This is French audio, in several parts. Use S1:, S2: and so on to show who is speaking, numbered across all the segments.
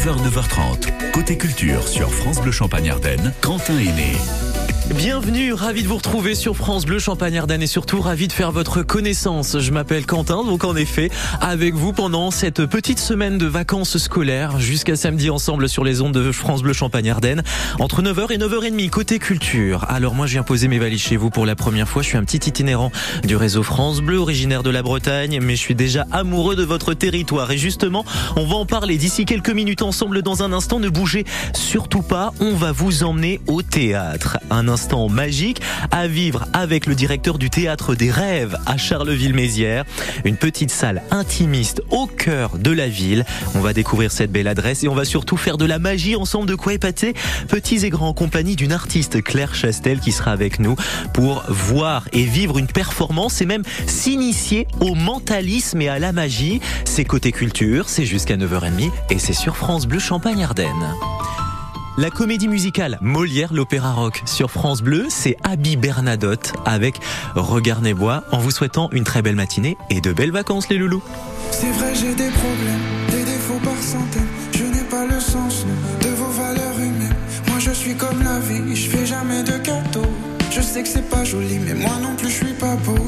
S1: 9h, 9h30. Côté culture sur France Bleu Champagne Ardenne, Quentin Aîné.
S2: Bienvenue, ravi de vous retrouver sur France Bleu Champagne Ardenne et surtout ravi de faire votre connaissance. Je m'appelle Quentin, donc en effet, avec vous pendant cette petite semaine de vacances scolaires jusqu'à samedi ensemble sur les ondes de France Bleu Champagne Ardenne entre 9h et 9h30 côté culture. Alors moi je viens poser mes valises chez vous pour la première fois, je suis un petit itinérant du réseau France Bleu originaire de la Bretagne, mais je suis déjà amoureux de votre territoire et justement, on va en parler d'ici quelques minutes ensemble dans un instant, ne bougez surtout pas, on va vous emmener au théâtre. Un instant magique à vivre avec le directeur du théâtre des rêves à Charleville-Mézières. Une petite salle intimiste au cœur de la ville. On va découvrir cette belle adresse et on va surtout faire de la magie ensemble de quoi épater petits et grands en compagnie d'une artiste Claire Chastel qui sera avec nous pour voir et vivre une performance et même s'initier au mentalisme et à la magie. C'est côté culture, c'est jusqu'à 9h30 et c'est sur France Bleu Champagne-Ardenne. La comédie musicale Molière l'opéra rock sur France Bleu, c'est Abby Bernadotte avec Regard Bois en vous souhaitant une très belle matinée et de belles vacances les loulous.
S3: C'est vrai j'ai des problèmes, des défauts par centaines, je n'ai pas le sens de vos valeurs humaines. Moi je suis comme la vie, je fais jamais de cadeaux. Je sais que c'est pas joli mais moi non plus je suis pas beau.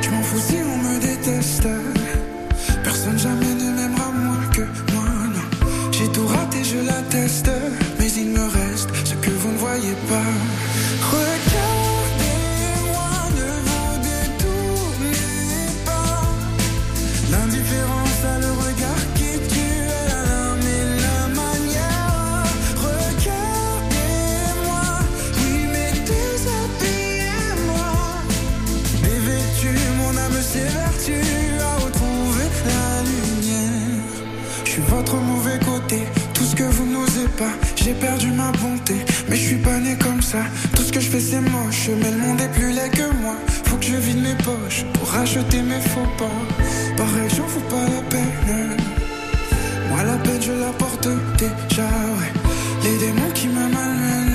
S3: Je m'en fous si on me déteste. Racheter mes faux pas. Pareil, j'en fous pas la peine. Moi la peine je la porte déjà, ouais. Les démons qui me malmènent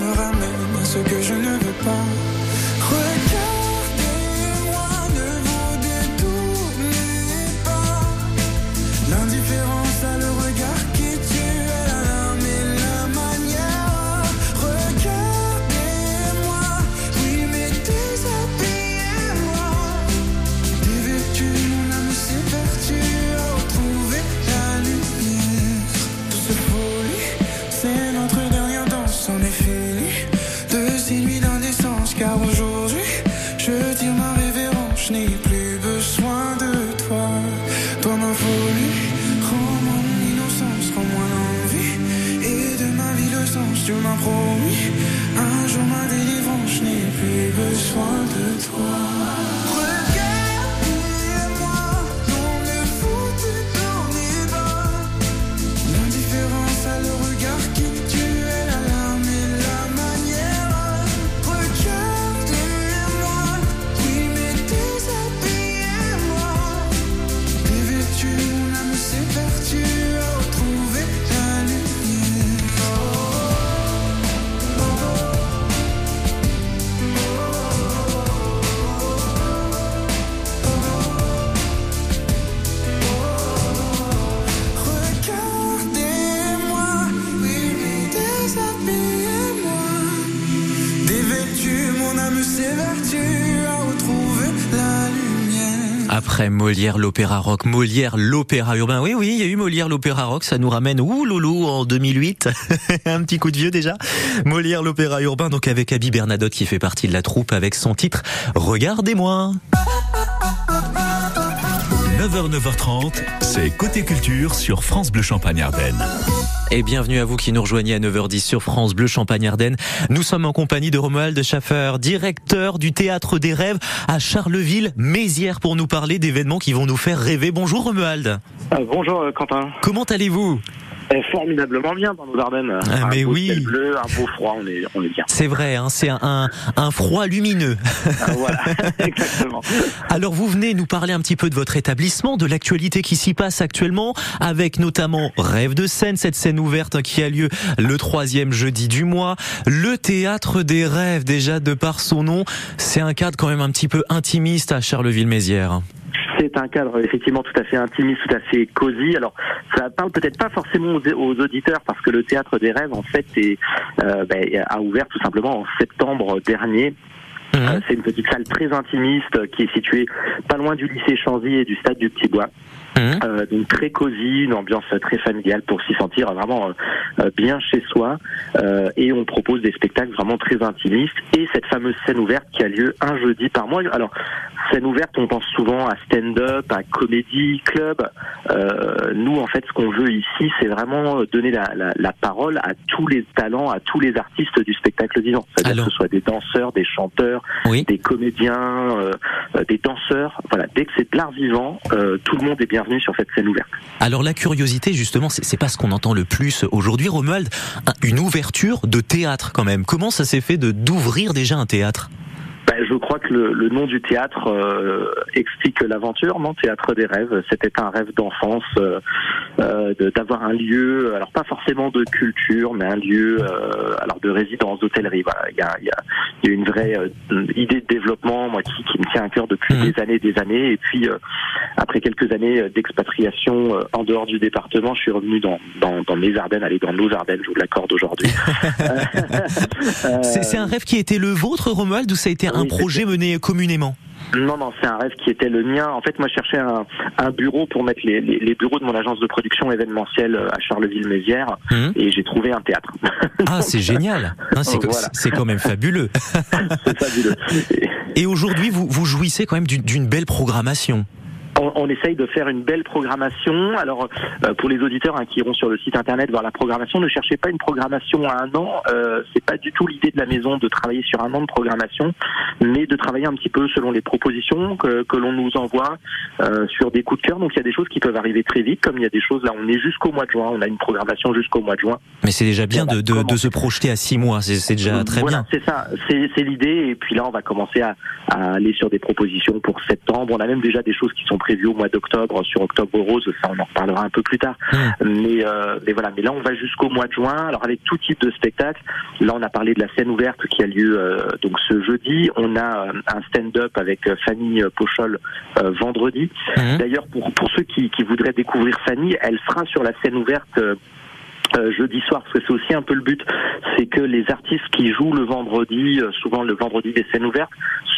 S3: me ramènent à ce que je ne veux pas.
S2: Molière l'opéra rock, Molière l'opéra urbain. Oui, oui, il y a eu Molière l'opéra rock, ça nous ramène, ouh loulou, en 2008. Un petit coup de vieux déjà. Molière l'opéra urbain, donc avec Abby Bernadotte qui fait partie de la troupe avec son titre Regardez-moi.
S1: 9h, 9h30, c'est Côté culture sur France Bleu Champagne Ardenne.
S2: Et bienvenue à vous qui nous rejoignez à 9h10 sur France Bleu Champagne Ardenne. Nous sommes en compagnie de Romuald Schaffer, directeur du Théâtre des Rêves à Charleville-Mézières pour nous parler d'événements qui vont nous faire rêver. Bonjour Romuald.
S4: Ah, bonjour euh, Quentin.
S2: Comment allez-vous?
S4: Eh, formidablement bien dans nos Ardennes.
S2: Ah,
S4: un
S2: mais
S4: beau
S2: oui.
S4: ciel bleu, un beau froid, on est, on est bien.
S2: C'est vrai, hein, c'est un, un, un froid lumineux.
S4: Ah, voilà, exactement.
S2: Alors vous venez nous parler un petit peu de votre établissement, de l'actualité qui s'y passe actuellement, avec notamment Rêve de scène, cette scène ouverte qui a lieu le troisième jeudi du mois. Le théâtre des rêves, déjà de par son nom, c'est un cadre quand même un petit peu intimiste à Charleville-Mézières.
S4: C'est un cadre effectivement tout à fait intimiste, tout à fait cosy. Alors, ça parle peut-être pas forcément aux, auditeurs parce que le théâtre des rêves en fait est, euh, ben, a ouvert tout simplement en septembre dernier.
S2: Mhm.
S4: Euh, C'est une petite salle très intimiste euh, qui est située pas loin du lycée Chanzy et du stade du Petit Bois.
S2: Mhm.
S4: Euh, donc très cosy, une ambiance très familiale pour s'y sentir vraiment euh, euh, bien chez soi. Euh, et on propose des spectacles vraiment très intimistes et cette fameuse scène ouverte qui a lieu un jeudi par mois. Alors scène ouverte, on pense souvent à stand-up, à comédie club. Euh, nous, en fait, ce qu'on veut ici, c'est vraiment donner la, la, la parole à tous les talents, à tous les artistes du spectacle vivant. C'est-à-dire que ce soit des danseurs, des chanteurs,
S2: Oui.
S4: des comédiens, euh, des danseurs. Voilà, dès que c'est de l'art vivant, euh, tout le monde est bienvenu sur cette scène ouverte.
S2: Alors la curiosité, justement, c'est pas ce qu'on entend le plus aujourd'hui, Romuald. Un- Une ouverture de théâtre, quand même. Comment ça s'est fait de d'ouvrir déjà un théâtre?
S4: Ben, je crois que le, le nom du théâtre euh, explique l'aventure, non? Théâtre des rêves. C'était un rêve d'enfance euh, euh, de- d'avoir un lieu, alors pas forcément de culture, mais un lieu alors de résidence, d'hôtellerie. Voilà, il y a, il y, a, il y a une vraie idée de développement, moi qui, qui me tient à cœur depuis
S2: Mhm.
S4: des années, et des années. Et puis après quelques années d'expatriation en dehors du département, je suis revenu dans, dans, dans mes Ardennes, aller dans nos Ardennes, je vous l'accorde aujourd'hui.
S2: C'est c'est un rêve qui était le vôtre, Romuald, ou ça a été un
S4: oui,
S2: projet mené communément
S4: Non, non, c'est un rêve qui était le mien. En fait, moi, je cherchais un, un bureau pour mettre les, les, les bureaux de mon agence de production événementielle euh, à Charleville-Mézières,
S2: Mhm.
S4: et j'ai trouvé un théâtre.
S2: Ah, c'est génial Hein, C'est
S4: Voilà.
S2: quand même fabuleux.
S4: c'est fabuleux. Et
S2: aujourd'hui, vous, vous jouissez quand même d'une belle programmation.
S4: On, on essaye de faire une belle programmation. Alors, euh, pour les auditeurs hein, qui iront sur le site internet voir la programmation, ne cherchez pas une programmation à un an. Euh, c'est pas du tout l'idée de la maison de travailler sur un an de programmation, mais de travailler un petit peu selon les propositions que, que l'on nous envoie euh, sur des coups de cœur. Donc, il y a des choses qui peuvent arriver très vite, comme il y a des choses là. On est jusqu'au mois de juin. On a une programmation jusqu'au mois de juin.
S2: Mais c'est déjà bien de, de, de se projeter à six mois, c'est déjà très
S4: voilà,
S2: bien.
S4: c'est ça, c'est c'est l'idée. Et puis là, on va commencer à, à aller sur des propositions pour septembre. On a même déjà des choses qui sont prévues au mois d'octobre, sur Octobre Rose. Ça, on en reparlera un peu plus tard.
S2: Mm.
S4: Mais, euh, mais voilà, mais là, on va jusqu'au mois de juin. Alors avec tout type de spectacle. Là, on a parlé de la scène ouverte qui a lieu euh, donc ce jeudi. On a euh, un stand-up avec Fanny Pochol euh, vendredi.
S2: Mhm.
S4: D'ailleurs, pour, pour ceux qui, qui voudraient découvrir Fanny, elle sera sur la scène ouverte. Euh, jeudi soir, parce que c'est aussi un peu le but, c'est que les artistes qui jouent le vendredi, euh, souvent le vendredi des scènes ouvertes,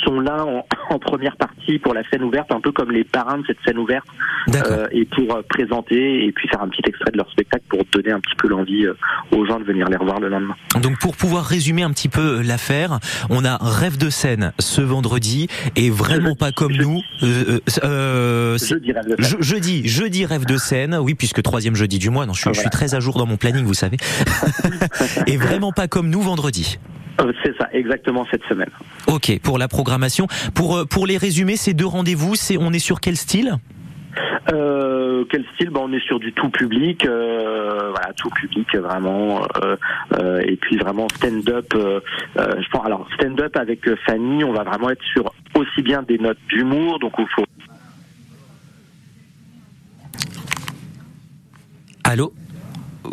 S4: sont là en, en première partie pour la scène ouverte, un peu comme les parrains de cette scène ouverte, euh, et pour présenter et puis faire un petit extrait de leur spectacle pour donner un petit peu l'envie aux gens de venir les revoir le lendemain.
S2: Donc pour pouvoir résumer un petit peu l'affaire, on a Rêve de scène ce vendredi et vraiment pas comme
S4: jeudi.
S2: nous. euh, euh, euh, c'est-
S4: Je dirais le
S2: Je- jeudi, jeudi rêve de scène, oui puisque troisième jeudi du mois. Non, je suis, je suis très à jour dans mon planning, vous savez. et vraiment pas comme nous vendredi.
S4: Euh, C'est ça, exactement cette semaine.
S2: Ok, pour la programmation, pour euh, pour les résumer, ces deux rendez-vous, c'est on est sur quel style?
S4: Euh, quel style? Ben, On est sur du tout public, euh, voilà, tout public vraiment, euh, et puis vraiment stand-up. je pense, alors stand-up avec Fanny, on va vraiment être sur aussi bien des notes d'humour, donc il faut
S2: Allô?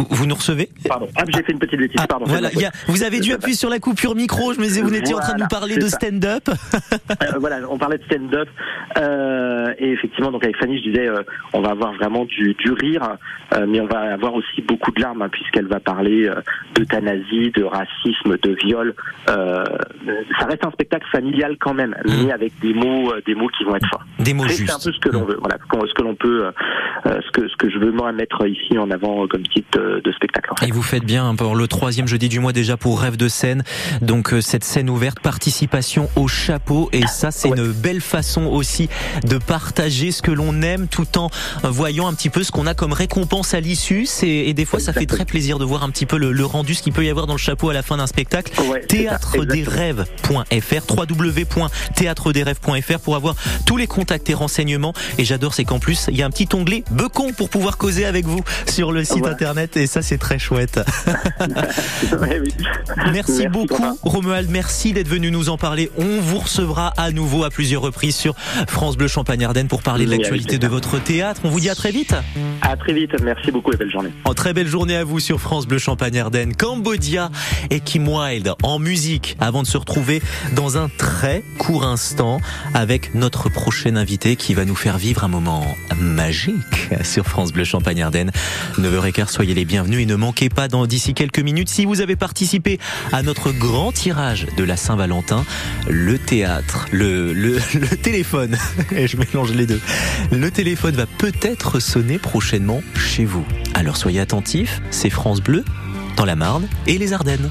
S2: Vous nous recevez
S4: Pardon. Ah, j'ai fait une petite bêtise.
S2: Ah,
S4: Pardon.
S2: voilà, y a- vous avez dû appuyer sur la coupure micro. Je me disais, vous étiez en train de nous
S4: Voilà,
S2: parler de stand-up.
S4: Euh, voilà, on parlait de stand-up euh, et effectivement, donc avec Fanny, je disais, euh, on va avoir vraiment du, du rire, mais on va avoir aussi beaucoup de larmes hein, puisqu'elle va parler d'euthanasie, de racisme, de viol. Ça reste un spectacle familial quand même, mais avec des mots, des mots qui vont être forts.
S2: Des mots
S4: C'est c'est un peu ce que l'on veut, voilà, ce que l'on peut, ce que ce que je veux moi mettre ici en avant comme titre de, de spectacle. En fait.
S2: Et vous faites bien hein, pour le troisième jeudi du mois déjà pour Rêve de scène. Donc euh, cette scène ouverte, participation au chapeau. Et ça, c'est
S4: Ouais.
S2: une belle façon aussi de partager ce que l'on aime tout en voyant un petit peu ce qu'on a comme récompense à l'issue. C'est- Et des fois, ça fait très plaisir de voir un petit peu le, le rendu, ce qu'il peut y avoir dans le chapeau à la fin d'un spectacle.
S4: Ouais, c'est ça,
S2: théâtredesrêves.fr www.théâtredesrêves.fr pour avoir tous les contacts et renseignements et j'adore c'est qu'en plus il y a un petit onglet Becon pour pouvoir causer avec vous sur le site
S4: Voilà.
S2: internet et ça c'est très chouette
S4: Ouais, oui.
S2: merci, beaucoup. Romuald merci d'être venu nous en parler on vous recevra à nouveau à plusieurs reprises sur France Bleu Champagne
S5: Ardennes pour parler de
S4: Oui,
S5: l'actualité
S4: avec
S5: de votre théâtre. On vous dit à très vite.
S4: À très vite. Merci beaucoup et belle journée.
S5: En très belle journée à vous sur France Bleu Champagne Ardennes, Cambodia et Kim Wilde en musique avant de se retrouver dans un très court instant avec notre prochain invité qui va nous faire vivre un moment magique sur France Bleu Champagne Ardennes. 9h15, soyez les bienvenus et ne manquez pas dans d'ici quelques minutes si vous avez participé à notre grand tirage de la Saint-Valentin, le théâtre, le, le, le téléphone, et je mélange les deux. Le téléphone va peut-être sonner prochainement chez vous. Alors soyez attentifs, c'est France Bleu, dans la Marne et les Ardennes.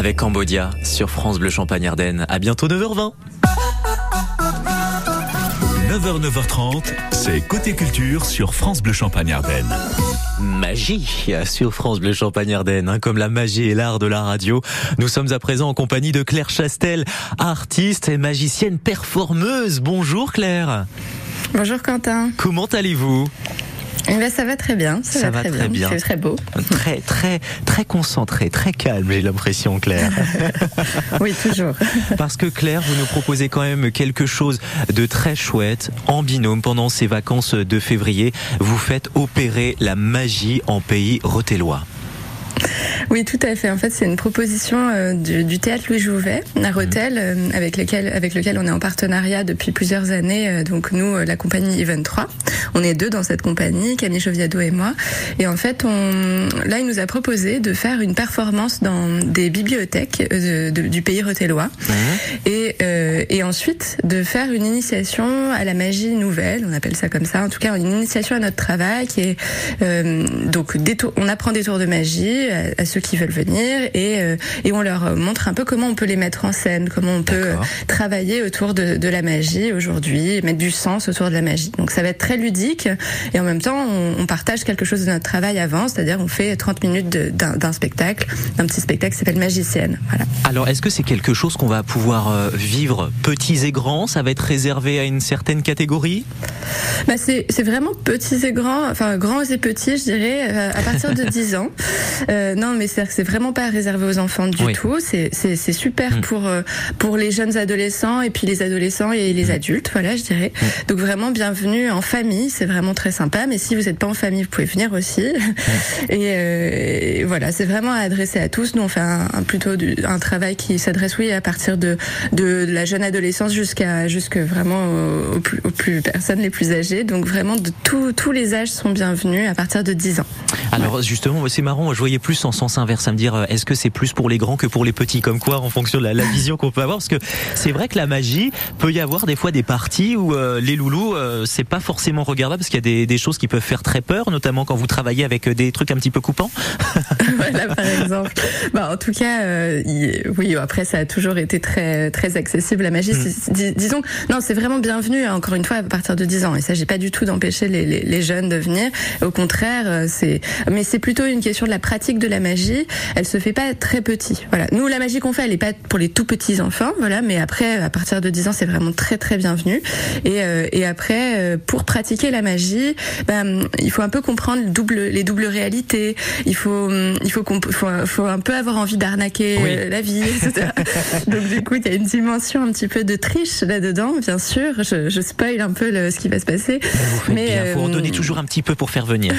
S5: Avec Cambodia sur France Bleu Champagne Ardennes. À bientôt 9h20.
S1: 9h, 9h30, c'est Côté Culture sur France Bleu Champagne Ardennes.
S5: Magie sur France Bleu Champagne Ardennes, hein, comme la magie et l'art de la radio. Nous sommes à présent en compagnie de Claire Chastel, artiste et magicienne performeuse. Bonjour Claire.
S6: Bonjour Quentin.
S5: Comment allez-vous?
S6: Ben, ça va très bien. Ça,
S5: Ça va très bien.
S6: C'est très beau.
S5: Très très très concentré, très calme, j'ai l'impression Claire.
S6: Oui, toujours.
S5: Parce que Claire, vous nous proposez quand même quelque chose de très chouette en binôme pendant ces vacances de février. Vous faites opérer la magie en pays rotellois.
S6: Oui, tout à fait. En fait, c'est une proposition euh, du, du théâtre Louis Jouvet à Rotel, euh, avec lequel avec lequel on est en partenariat depuis plusieurs années. Euh, donc nous, la compagnie Even 3, on est deux dans cette compagnie, Camille Joviado et moi. Et en fait, on, là, il nous a proposé de faire une performance dans des bibliothèques de- de- du pays rotellois, et, euh, et ensuite de faire une initiation à la magie nouvelle, on appelle ça comme ça. En tout cas, une initiation à notre travail qui est euh, donc des tours- on apprend des tours de magie à, à ceux qui veulent venir et euh, et on leur montre un peu comment on peut les mettre en scène, comment on peut travailler autour de, de la magie aujourd'hui, mettre du sens autour de la magie. Donc ça va être très ludique et en même temps on, on partage quelque chose de notre travail avant, c'est-à-dire on fait 30 minutes d'un spectacle, d'un petit spectacle qui s'appelle Magicienne. Voilà.
S2: Alors, est-ce que c'est quelque chose qu'on va pouvoir euh, vivre petits et grands? Ça va être réservé à une certaine catégorie?
S6: Bah c'est vraiment petits et grands, enfin grands et petits, je dirais, euh, à partir de 10 ans. Euh, non, mais c'est c'est vraiment pas réservé aux enfants du
S2: Oui.
S6: tout. C'est super
S2: Mm.
S6: pour euh, pour les jeunes adolescents et puis les adolescents et les adultes, voilà, je dirais. Donc vraiment bienvenue en famille, c'est vraiment très sympa. Mais si vous n'êtes pas en famille, vous pouvez venir aussi. Et, euh, et voilà, c'est vraiment adressé à tous. Nous on fait un, un- plutôt du- un travail qui s'adresse oui à partir de de la jeune adolescence jusqu'à jusque vraiment aux, aux plus aux plus personnes les plus âgées. Donc vraiment de tous tous les âges sont bienvenus à partir de 10 ans.
S2: Alors justement, c'est marrant, je voyais plus en sens inverse à me dire, euh, est-ce que c'est plus pour les grands que pour les petits? Comme quoi, en fonction de la, la vision qu'on peut avoir, parce que c'est vrai que la magie peut y avoir des fois des parties où euh, les loulous, euh, c'est pas forcément regardable, parce qu'il y a des, des choses qui peuvent faire très peur, notamment quand vous travaillez avec des trucs un petit peu coupants.
S6: voilà par exemple. Bah, en tout cas, euh, oui. Après, ça a toujours été très très accessible la magie. Dis- disons, non, c'est vraiment bienvenu. hein, Encore une fois, à partir de 10 ans. Il s'agit pas du tout d'empêcher les, les, les jeunes de venir. Au contraire, c'est. Mais c'est plutôt une question de la pratique de la magie. Elle se fait pas très petit. Voilà. Nous, la magie qu'on fait, elle est pas pour les tout petits enfants. Voilà. Mais après, à partir de 10 ans, c'est vraiment très très bienvenu. Et euh, et après, euh, pour pratiquer la magie, ben, il faut un peu comprendre le double, les doubles réalités. Il faut, hum, il faut, faut, faut un peu avoir envie d'arnaquer
S2: Oui.
S6: euh, la vie, etc. Donc du coup, il y a une dimension un petit peu de triche là-dedans, bien sûr. Je, je spoil un peu le- ce qui va se passer.
S2: Vous faites bien, faut en
S6: euh,
S2: donner toujours un petit peu pour faire venir.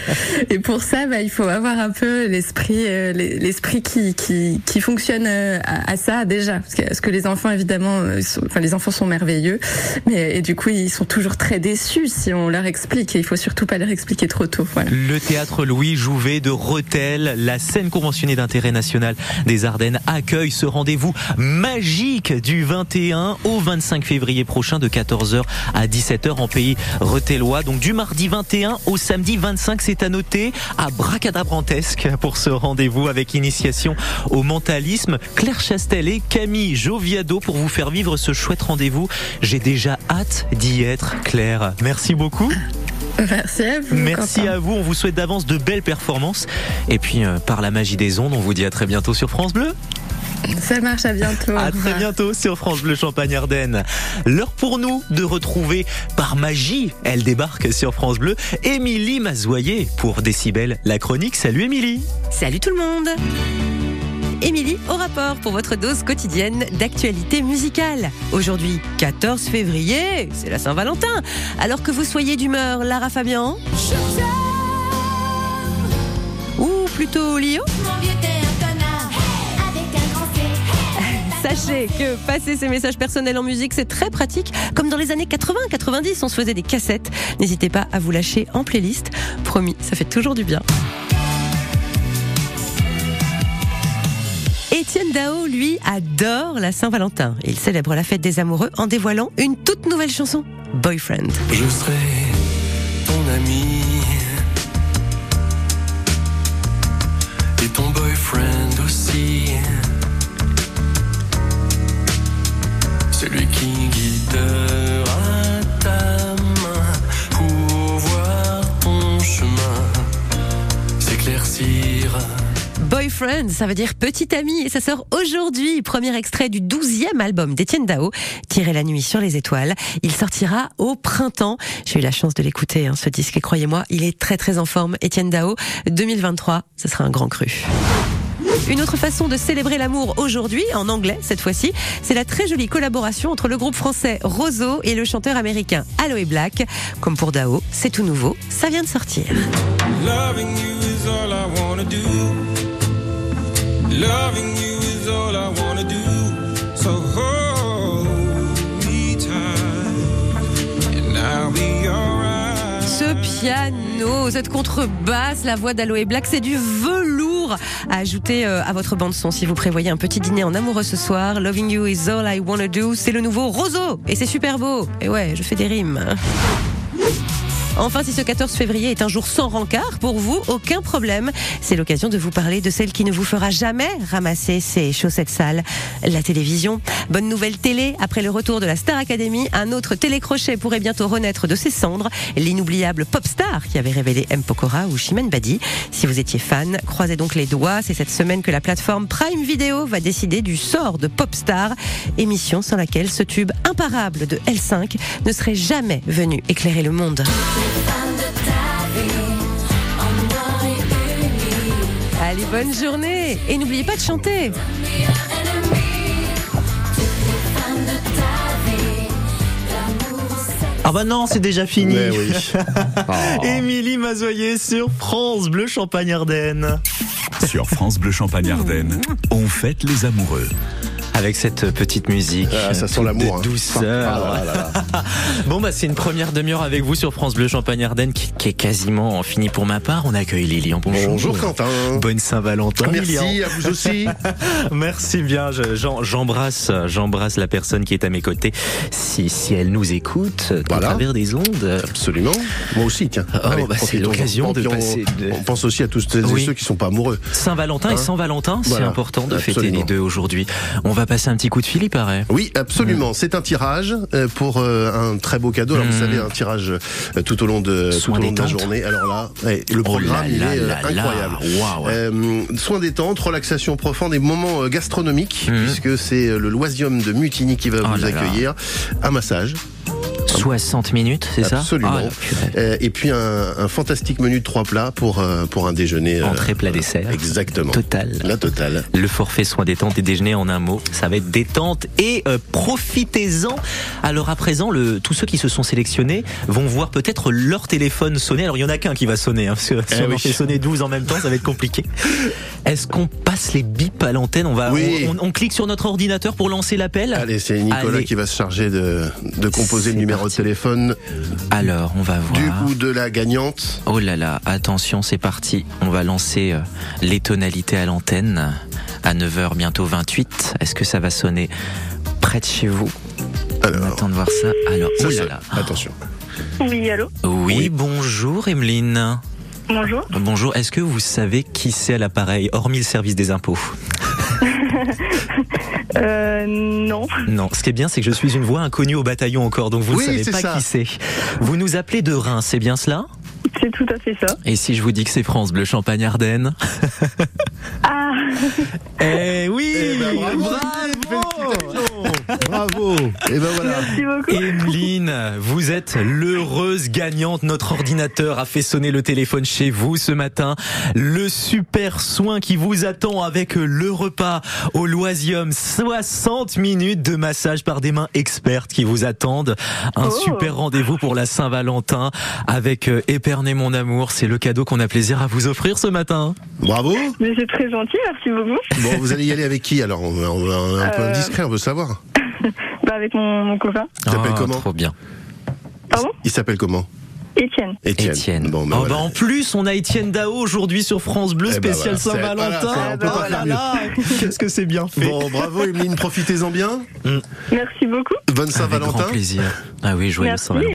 S6: et pour ça, bah, il faut avoir un peu l'esprit, euh, l'esprit qui, qui, qui fonctionne euh, à, à ça déjà, parce que, parce que les enfants évidemment, euh, sont- enfin les enfants sont merveilleux, mais et du coup ils sont toujours très déçus si on leur explique. Et il faut surtout pas leur expliquer trop tôt. Voilà.
S2: Le théâtre Louis Jouvet de Rethel, la scène conventionnée d'intérêt national des Ardennes, accueille ce rendez-vous magique du 21 au 25 février prochain de 14h à 17h en pays retellois. Donc du mardi 21 au samedi 25, c'est à noter à Bracadabrantesque pour ce rendez-vous avec initiation au mentalisme. Claire Chastel et Camille Joviado pour vous faire vivre ce chouette rendez-vous. J'ai déjà hâte d'y être, Claire. Merci beaucoup.
S6: Merci à vous.
S2: Merci à vous, on vous souhaite d'avance de belles performances. Et puis, euh, par la magie des ondes, on vous dit à très bientôt sur France Bleu.
S6: Ça marche. À bientôt.
S2: À très bientôt sur France Bleu Champagne Ardenne. L'heure pour nous de retrouver par magie, elle débarque sur France Bleu, Émilie Mazoyer pour Décibel, la chronique. Salut Émilie.
S7: Salut tout le monde Émilie au rapport pour votre dose quotidienne d'actualité musicale. Aujourd'hui, 14 février, c'est la Saint-Valentin. Alors que vous soyez d'humeur Lara Fabian ou plutôt Lio
S5: Mon vieux
S7: Sachez que passer ses messages personnels en musique, c'est très pratique. Comme dans les années 80-90, on se faisait des cassettes. N'hésitez pas à vous lâcher en playlist. Promis, ça fait toujours du bien. Étienne Dao, lui, adore la Saint-Valentin. Il célèbre la fête des amoureux en dévoilant une toute nouvelle chanson, Boyfriend.
S3: Je serai ton ami et ton boyfriend aussi. Celui qui guidera ta main.
S7: Boyfriend, ça veut dire petit ami et ça sort aujourd'hui. Premier extrait du 12e album d'Étienne Dao, Tirer la nuit sur les étoiles. Il sortira au printemps. J'ai eu la chance de l'écouter, hein, ce disque, et croyez-moi, il est très très en forme. Étienne Dao, 2023, ce sera un grand cru. Une autre façon de célébrer l'amour aujourd'hui, en anglais cette fois-ci, c'est la très jolie collaboration entre le groupe français Roseau et le chanteur américain Aloe Black. Comme pour Dao, c'est tout nouveau, ça vient de sortir. Ce piano, cette contrebasse, la voix d'Aloe Black, c'est du velours à ajouter euh, à votre bande son si vous prévoyez un petit dîner en amoureux ce soir. Loving You is all I wanna do, c'est le nouveau Roseau et c'est super beau. Et ouais, je fais des rimes. Enfin, si ce 14 février est un jour sans rencard pour vous, aucun problème. C'est l'occasion de vous parler de celle qui ne vous fera jamais ramasser ses chaussettes sales, la télévision. Bonne nouvelle télé, après le retour de la Star Academy, un autre télécrochet pourrait bientôt renaître de ses cendres, l'inoubliable Popstar qui avait révélé M. Pokora ou Chimène Badi. Si vous étiez fan, croisez donc les doigts, c'est cette semaine que la plateforme Prime Video va décider du sort de Popstar, émission sans laquelle ce tube imparable de L5 ne serait jamais venu éclairer le monde. Allez, bonne journée et n'oubliez pas de chanter.
S2: Ah bah non, c'est déjà fini.
S8: Oui. Oh.
S2: Émilie Mazoyer sur France Bleu Champagne Ardenne.
S1: Sur France Bleu Champagne Ardenne, on fête les amoureux.
S2: Avec cette petite musique.
S8: Ah, ça sent l'amour, hein.
S2: Douceur.
S8: Ah là là là.
S2: Bon bah c'est une première demi-heure avec vous sur France Bleu Champagne Ardenne qui, qui est quasiment finie pour ma part. On accueille Lilian. Bonjour.
S8: Bonjour Quentin.
S2: Bonne Saint-Valentin. Lilian.
S8: Merci à vous aussi.
S2: Merci bien. Je- J'embrasse, j'embrasse la personne qui est à mes côtés. Si, si elle nous écoute
S8: Voilà.
S2: à travers des ondes.
S8: Absolument. Moi aussi, tiens.
S2: Oh, bah, c'est l'occasion de passer de-
S8: On pense aussi à tous et
S2: Oui.
S8: ceux qui sont pas amoureux.
S2: Saint-Valentin et
S8: Hein
S2: Saint-Valentin, c'est
S8: Voilà.
S2: important de fêter les deux aujourd'hui. On va passer un petit coup de fil, il paraît.
S8: Oui, absolument. C'est un tirage euh, pour euh, un très beau cadeau. Alors vous
S2: Mm.
S8: savez, un tirage euh, tout au long de tout au long de la journée. Alors là, le
S2: Oh
S8: programme
S2: là
S8: il
S2: là
S8: est
S2: là
S8: incroyable. Euh, soins détente, relaxation profonde et moments gastronomiques,
S2: Mhm.
S8: puisque c'est le Loisium de Mutigny qui va
S2: Oh
S8: vous accueillir. Un massage,
S2: 60 minutes, c'est ça
S8: Absolument.
S2: Ah,
S8: euh, et puis un, un fantastique menu de trois plats pour euh, pour un déjeuner. euh,
S2: Entrée, plat, dessert.
S8: Exactement.
S2: Total.
S8: La totale.
S2: Le forfait soins détente et déjeuner en un mot, ça va être détente et euh, profitez-en. Alors à présent, le, tous ceux qui se sont sélectionnés vont voir peut-être leur téléphone sonner. Alors il y en a qu'un qui va sonner, hein, parce que si
S8: Eh
S2: on en fait sonner 12 en même temps, ça va être compliqué. Est-ce qu'on passe les bips à l'antenne? On va,
S8: Oui.
S2: on, on- on clique sur notre ordinateur pour lancer l'appel.
S8: Allez, c'est Nicolas
S2: Allez.
S8: qui va se charger de, de composer le numéro de téléphone
S2: Alors on va voir.
S8: du coup de la gagnante.
S2: Oh là là, attention, c'est parti. On va lancer euh, les tonalités à l'antenne à 9h, bientôt 28. Est-ce que ça va sonner près de chez vous? On
S8: Alors,
S2: attend de voir ça. Alors,
S8: ça
S2: oh là là.
S8: Attention.
S9: Oui, allô?
S2: Oui,
S8: Oui.
S2: bonjour Emeline.
S9: Bonjour.
S2: Bonjour, est-ce que vous savez qui c'est à l'appareil, hormis le service des impôts?
S9: Euh, non.
S2: Non, ce qui est bien, c'est que je suis une voix inconnue au bataillon encore, donc vous
S8: Oui,
S2: ne savez pas
S8: ça.
S2: qui c'est. Vous nous appelez de Reims, c'est bien cela?
S9: C'est tout à fait ça.
S2: Et si je vous dis que c'est France Bleu Champagne Ardenne?
S9: Ah,
S2: Eh oui
S8: Eh ben, bravo, Bravo. Et ben voilà.
S9: merci beaucoup.
S2: Emeline, vous êtes l'heureuse gagnante. Notre ordinateur a fait sonner le téléphone chez vous ce matin. Le super soin qui vous attend avec le repas au Loisium. 60 minutes de massage par des mains expertes qui vous attendent. Un
S9: Oh.
S2: super rendez-vous pour la Saint-Valentin avec euh, Épernay mon amour. C'est le cadeau qu'on a plaisir à vous offrir ce matin.
S8: Bravo.
S9: Mais c'est très gentil, merci beaucoup.
S8: Bon, vous allez y aller avec qui alors? On, on- on- Un peu
S9: Euh,
S8: indiscret, on veut savoir.
S9: Bah, avec mon, mon copain,
S8: Il s'appelle
S2: Oh,
S8: comment
S2: Trop bien.
S9: Pardon
S8: Il s'appelle comment
S9: Étienne.
S8: Étienne.
S2: Étienne.
S8: Bon, ben
S2: Oh,
S8: voilà.
S2: bah, en plus, on a Étienne Dao aujourd'hui sur France Bleu,
S8: Eh ben
S2: spécial
S8: voilà, c'est-
S2: Saint-Valentin.
S8: voilà, on peut
S2: Oh
S8: pas
S2: là
S8: faire
S2: là, Qu'est-ce que c'est bien fait.
S8: Bon, bravo Emeline, profitez-en bien.
S9: Merci beaucoup.
S8: Bonne
S2: Avec
S8: Saint-Valentin.
S2: grand plaisir. Ah oui, joyeux
S9: Merci.
S2: Saint-Valentin.